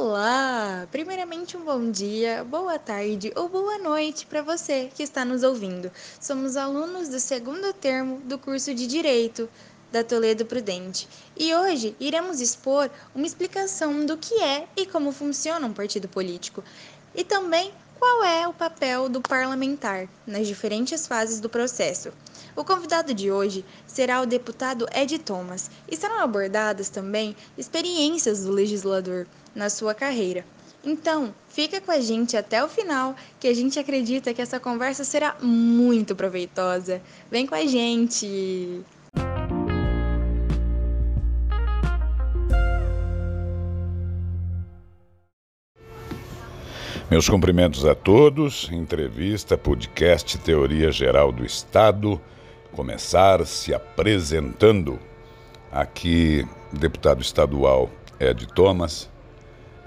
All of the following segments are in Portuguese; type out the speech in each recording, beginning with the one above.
Olá! Primeiramente, um bom dia, boa tarde ou boa noite para você que está nos ouvindo. Somos alunos do segundo termo do curso de Direito da Toledo Prudente e hoje iremos expor uma explicação do que é e como funciona um partido político e também qual é o papel do parlamentar nas diferentes fases do processo. O convidado de hoje será o deputado Ed Thomas e serão abordadas também experiências do legislador na sua carreira. Então, fica com a gente até o final, que a gente acredita que essa conversa será muito proveitosa. Vem com a gente! Meus cumprimentos a todos. Entrevista, podcast Teoria Geral do Estado. Começar se apresentando. Aqui, deputado estadual Ed Thomas,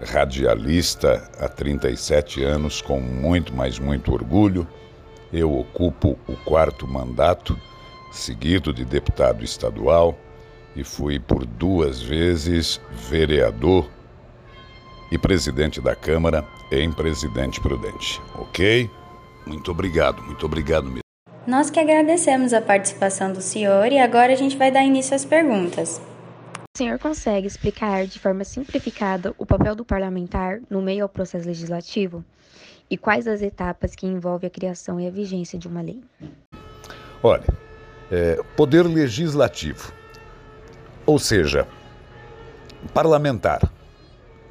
radialista há 37 anos, com muito, mas muito orgulho. Eu ocupo o quarto mandato seguido de deputado estadual e fui por duas vezes vereador e presidente da Câmara em Presidente Prudente. Ok? Muito obrigado, muito obrigado mesmo. Nós que agradecemos a participação do senhor e agora a gente vai dar início às perguntas. O senhor consegue explicar de forma simplificada o papel do parlamentar no meio ao processo legislativo? E quais as etapas que envolvem a criação e a vigência de uma lei? Olha, é, poder legislativo, ou seja, parlamentar,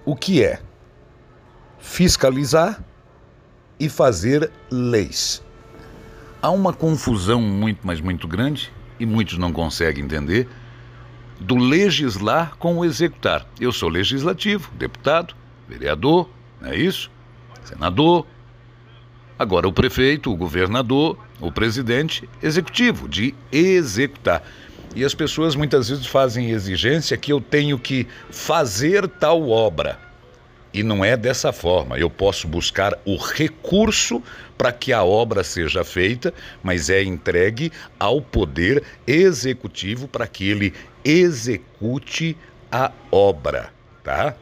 o que é? Fiscalizar e fazer leis. Há uma confusão muito, mas muito grande, e muitos não conseguem entender do legislar com o executar. Eu sou legislativo, deputado, vereador, não é isso? Senador. Agora o prefeito, o governador, o presidente, executivo, de executar. E as pessoas muitas vezes fazem exigência que eu tenho que fazer tal obra. E não é dessa forma. Eu posso buscar o recurso para que a obra seja feita, mas é entregue ao poder executivo para que ele execute a obra, tá?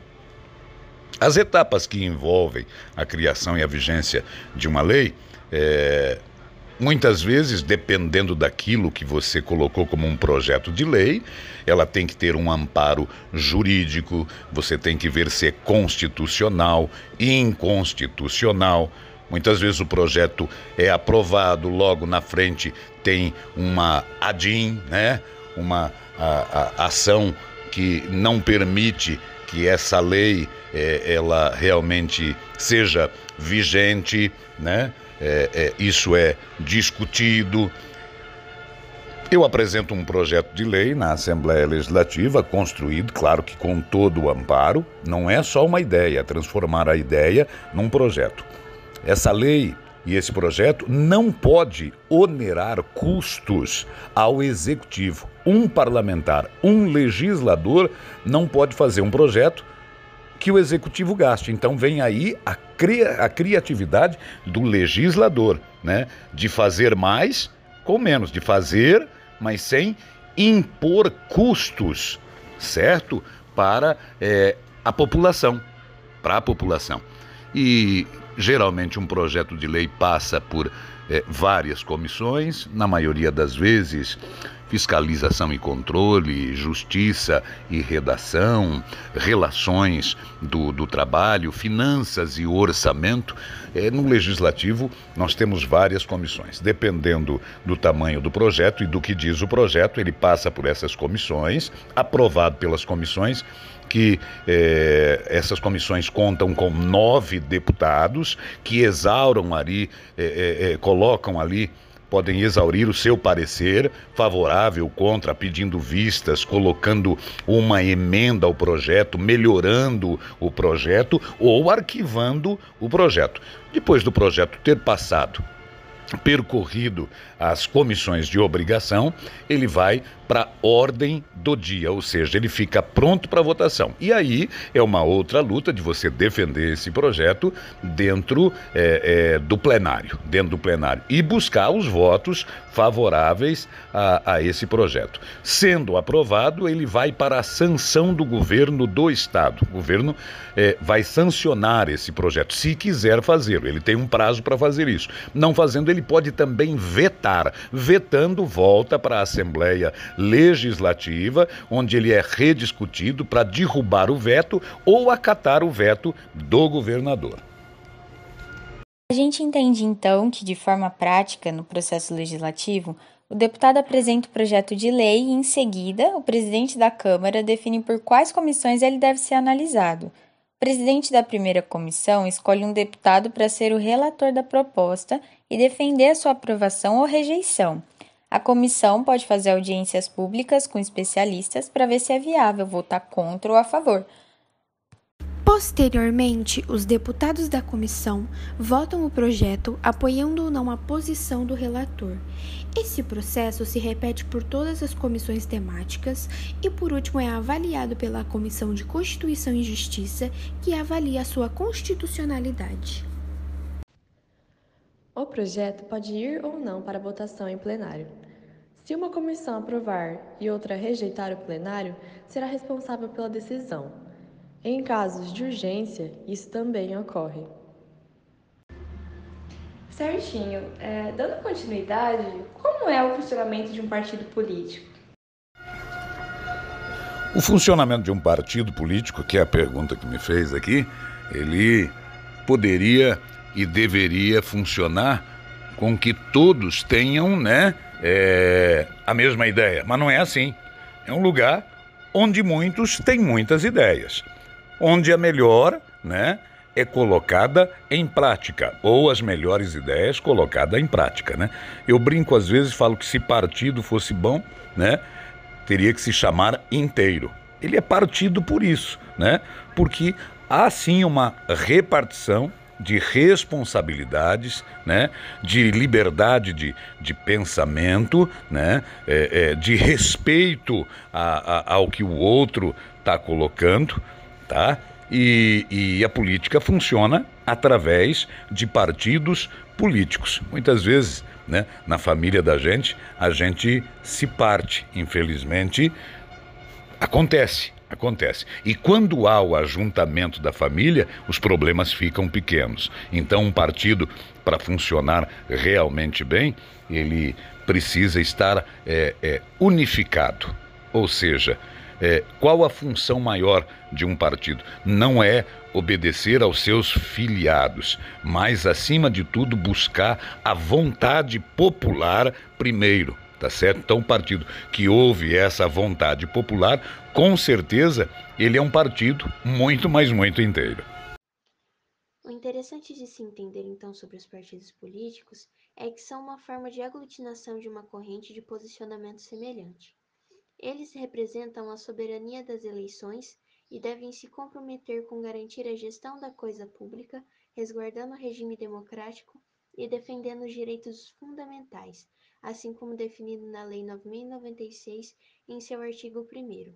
As etapas que envolvem a criação e a vigência de uma lei, é, muitas vezes, dependendo daquilo que você colocou como um projeto de lei, ela tem que ter um amparo jurídico, você tem que ver se é constitucional, inconstitucional. Muitas vezes o projeto é aprovado, logo na frente tem uma ADIM, né? uma a, a ação que não permite que essa lei é, ela realmente seja vigente, né? É, é, isso é discutido. Eu apresento um projeto de lei na Assembleia Legislativa, construído, claro que com todo o amparo, não é só uma ideia, transformar a ideia num projeto. Essa lei e esse projeto não pode onerar custos ao executivo. Um parlamentar, um legislador não pode fazer um projeto que o executivo gaste. Então vem aí a, cria a criatividade do legislador, né? De fazer mais com menos, de fazer, mas sem impor custos, certo? Para é, a população, para a população. E Geralmente, um projeto de lei passa por é, várias comissões, na maioria das vezes, fiscalização e controle, justiça e redação, relações do, do trabalho, finanças e orçamento. É, no legislativo, nós temos várias comissões. Dependendo do tamanho do projeto e do que diz o projeto, ele passa por essas comissões, aprovado pelas comissões que eh, essas comissões contam com nove deputados que exauram ali, eh, colocam ali podem exaurir o seu parecer favorável, contra, pedindo vistas, colocando uma emenda ao projeto, melhorando o projeto ou arquivando o projeto. Depois do projeto ter passado percorrido as comissões de obrigação, ele vai para ordem do dia, ou seja, ele fica pronto para votação. E aí é uma outra luta de você defender esse projeto dentro é, é, do plenário, dentro do plenário e buscar os votos favoráveis a, a esse projeto. Sendo aprovado, ele vai para a sanção do governo do estado. O governo é, vai sancionar esse projeto, se quiser fazê-lo. Ele tem um prazo para fazer isso. Não fazendo, ele pode também vetar. Vetando, volta para a Assembleia Legislativa, onde ele é rediscutido para derrubar o veto ou acatar o veto do governador. A gente entende então que, de forma prática, no processo legislativo, o deputado apresenta o projeto de lei e, em seguida, o presidente da Câmara define por quais comissões ele deve ser analisado. O presidente da primeira comissão escolhe um deputado para ser o relator da proposta e defender a sua aprovação ou rejeição. A comissão pode fazer audiências públicas com especialistas para ver se é viável votar contra ou a favor. Posteriormente, os deputados da comissão votam o projeto apoiando ou não a posição do relator. Esse processo se repete por todas as comissões temáticas e, por último, é avaliado pela Comissão de Constituição e Justiça, que avalia a sua constitucionalidade. O projeto pode ir ou não para votação em plenário. Se uma comissão aprovar e outra rejeitar o plenário, será responsável pela decisão. Em casos de urgência, isso também ocorre. Certinho. É, dando continuidade, como é o funcionamento de um partido político? O funcionamento de um partido político, que é a pergunta que me fez aqui, ele poderia e deveria funcionar com que todos tenham, né, é, a mesma ideia. Mas não é assim. É um lugar onde muitos têm muitas ideias, onde a melhor, né, é colocada em prática, ou as melhores ideias colocadas em prática, né? Eu brinco às vezes, falo que se partido fosse bom, né, teria que se chamar inteiro. Ele é partido por isso, né? Porque há sim uma repartição de responsabilidades, né, de liberdade de, de pensamento, né, é, é, de respeito a, a, ao que o outro está colocando, tá? E, e a política funciona através de partidos políticos. Muitas vezes, né, na família da gente, a gente se parte. Infelizmente, acontece. Acontece. E quando há o ajuntamento da família, os problemas ficam pequenos. Então, um partido, para funcionar realmente bem, ele precisa estar é, é, unificado. Ou seja, é, qual a função maior de um partido? Não é obedecer aos seus filiados, mas, acima de tudo, buscar a vontade popular primeiro. Tá certo? Então, um partido que houve essa vontade popular, com certeza, ele é um partido muito, mas muito inteiro. O interessante de se entender então sobre os partidos políticos é que são uma forma de aglutinação de uma corrente de posicionamento semelhante. Eles representam a soberania das eleições e devem se comprometer com garantir a gestão da coisa pública, resguardando o regime democrático e defendendo os direitos fundamentais, assim como definido na Lei 9096 em seu artigo 1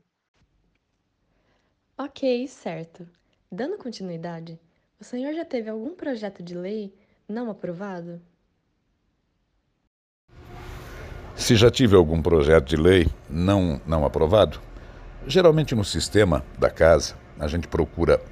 Ok, certo. Dando continuidade, o senhor já teve algum projeto de lei não aprovado? Se já tive algum projeto de lei não, não aprovado, geralmente no sistema da casa a gente procura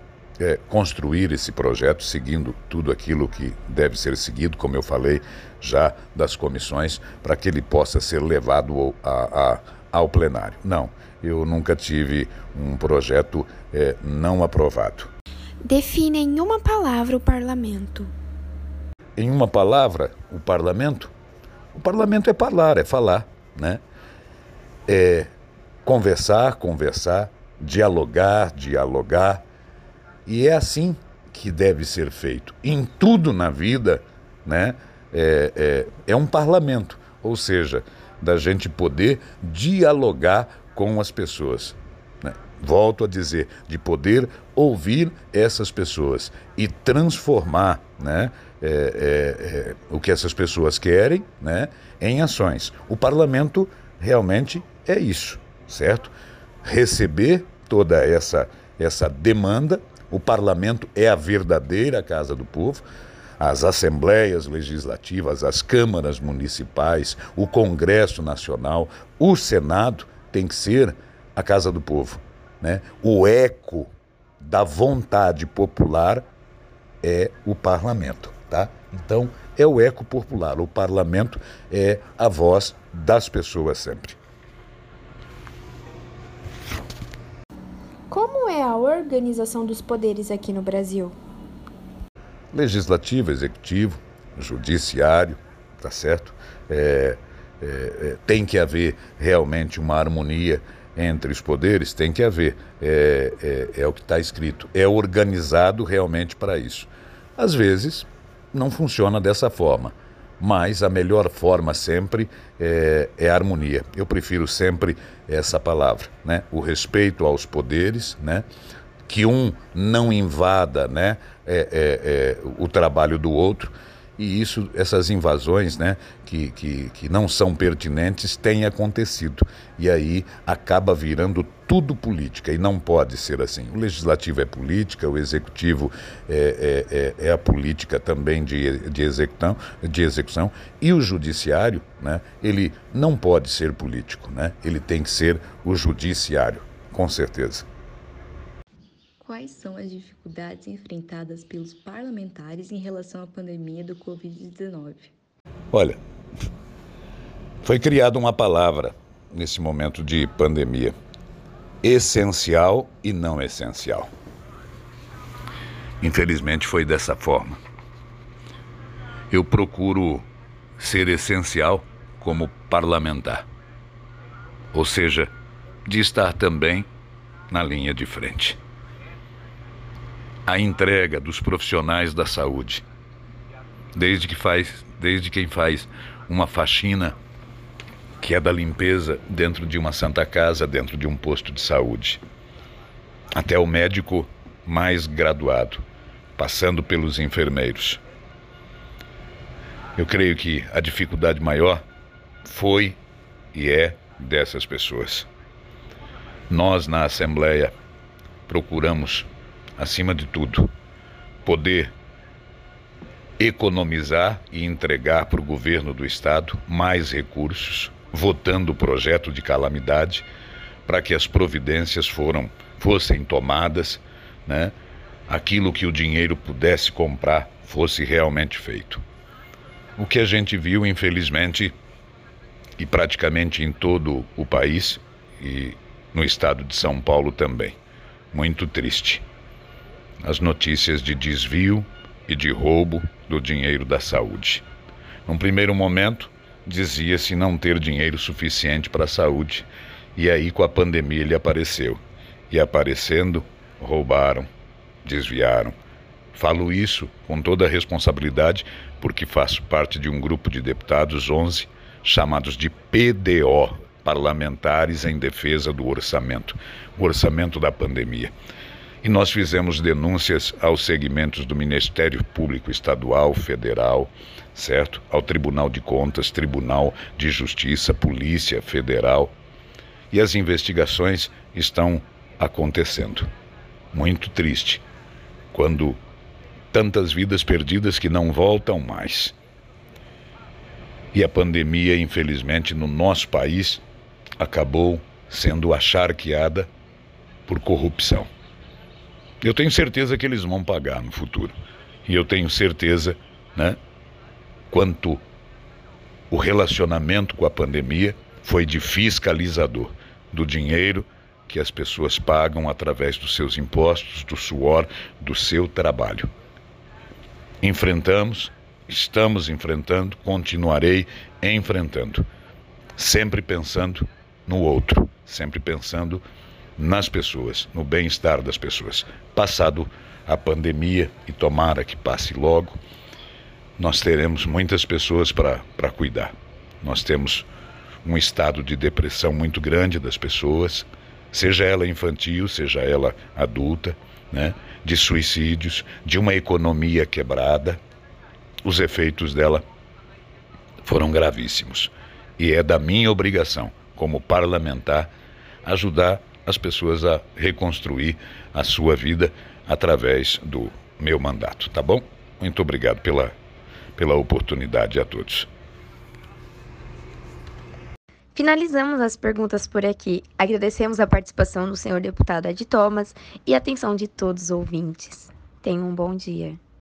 é, construir esse projeto seguindo tudo aquilo que deve ser seguido, como eu falei já das comissões, para que ele possa ser levado a, a, ao plenário. Não, eu nunca tive um projeto é, não aprovado. Define em uma palavra o parlamento. Em uma palavra, o parlamento o parlamento é falar, é falar, né? É conversar, conversar, dialogar, dialogar. E é assim que deve ser feito. Em tudo na vida, né? É, é, é um parlamento, ou seja, da gente poder dialogar com as pessoas. Né? Volto a dizer, de poder ouvir essas pessoas e transformar, né? é, é, é, o que essas pessoas querem né, em ações. O parlamento realmente é isso, certo? Receber toda essa, essa demanda, o parlamento é a verdadeira casa do povo, as assembleias legislativas, as câmaras municipais, o Congresso Nacional, o Senado tem que ser a casa do povo. Né? O eco da vontade popular é o parlamento. Tá? Então, é o eco popular. O parlamento é a voz das pessoas sempre. Organização dos poderes aqui no Brasil? Legislativo, executivo, judiciário, tá certo? É, é, é, tem que haver realmente uma harmonia entre os poderes, tem que haver. É, é, é o que está escrito. É organizado realmente para isso. Às vezes, não funciona dessa forma, mas a melhor forma sempre é, é harmonia. Eu prefiro sempre essa palavra, né? O respeito aos poderes, né? Que um não invada, né? É, é, é o trabalho do outro e isso, essas invasões né, que, que, que não são pertinentes têm acontecido. E aí acaba virando tudo política, e não pode ser assim. O legislativo é política, o executivo é, é, é, é a política também de, de, execução, de execução, e o judiciário, né, ele não pode ser político, né, ele tem que ser o judiciário, com certeza. Quais são as dificuldades enfrentadas pelos parlamentares em relação à pandemia do Covid-19? Olha, foi criada uma palavra nesse momento de pandemia: essencial e não essencial. Infelizmente foi dessa forma. Eu procuro ser essencial como parlamentar, ou seja, de estar também na linha de frente a entrega dos profissionais da saúde. Desde que faz, desde quem faz uma faxina que é da limpeza dentro de uma santa casa, dentro de um posto de saúde, até o médico mais graduado, passando pelos enfermeiros. Eu creio que a dificuldade maior foi e é dessas pessoas. Nós na Assembleia procuramos acima de tudo, poder economizar e entregar para o governo do estado mais recursos, votando o projeto de calamidade para que as providências foram, fossem tomadas, né? aquilo que o dinheiro pudesse comprar fosse realmente feito. O que a gente viu, infelizmente, e praticamente em todo o país e no estado de São Paulo também, muito triste as notícias de desvio e de roubo do dinheiro da saúde. Num primeiro momento, dizia-se não ter dinheiro suficiente para a saúde, e aí com a pandemia ele apareceu. E aparecendo, roubaram, desviaram. Falo isso com toda a responsabilidade porque faço parte de um grupo de deputados 11 chamados de PDO, parlamentares em defesa do orçamento, o orçamento da pandemia. E nós fizemos denúncias aos segmentos do Ministério Público Estadual, Federal, certo? Ao Tribunal de Contas, Tribunal de Justiça, Polícia Federal. E as investigações estão acontecendo. Muito triste quando tantas vidas perdidas que não voltam mais. E a pandemia, infelizmente, no nosso país acabou sendo acharqueada por corrupção. Eu tenho certeza que eles vão pagar no futuro. E eu tenho certeza, né, quanto o relacionamento com a pandemia foi de fiscalizador do dinheiro que as pessoas pagam através dos seus impostos, do suor, do seu trabalho. Enfrentamos, estamos enfrentando, continuarei enfrentando, sempre pensando no outro, sempre pensando nas pessoas, no bem-estar das pessoas. Passado a pandemia, e tomara que passe logo, nós teremos muitas pessoas para cuidar. Nós temos um estado de depressão muito grande das pessoas, seja ela infantil, seja ela adulta, né? de suicídios, de uma economia quebrada. Os efeitos dela foram gravíssimos. E é da minha obrigação como parlamentar, ajudar as pessoas a reconstruir a sua vida através do meu mandato, tá bom? Muito obrigado pela, pela oportunidade a todos. Finalizamos as perguntas por aqui. Agradecemos a participação do senhor deputado Ed Thomas e a atenção de todos os ouvintes. Tenham um bom dia.